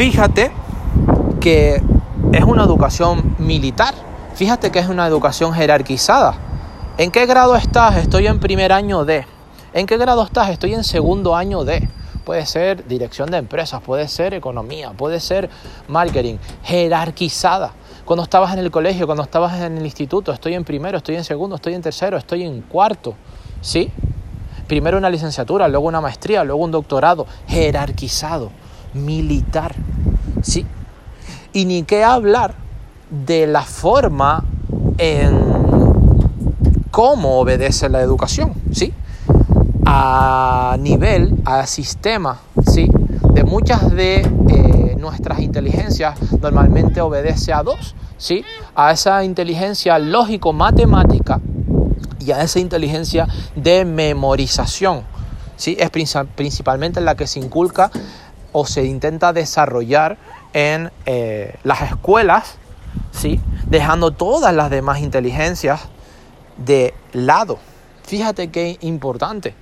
fíjate que es una educación militar. Fíjate que es una educación jerarquizada. ¿En qué grado estás? Estoy en primer año de. ¿En qué grado estás? Estoy en segundo año de. Puede ser dirección de empresas, puede ser economía, puede ser marketing, jerarquizada. Cuando estabas en el colegio, cuando estabas en el instituto, estoy en primero, estoy en segundo, estoy en tercero, estoy en cuarto. ¿Sí? Primero una licenciatura, luego una maestría, luego un doctorado, jerarquizado, militar. ¿Sí? Y ni qué hablar de la forma en cómo obedece la educación, ¿sí? A nivel, a sistema, ¿sí? De muchas de eh, nuestras inteligencias normalmente obedece a dos, ¿sí? A esa inteligencia lógico-matemática y a esa inteligencia de memorización, ¿sí? Es principalmente la que se inculca o se intenta desarrollar en eh, las escuelas, ¿sí? dejando todas las demás inteligencias de lado. Fíjate qué importante.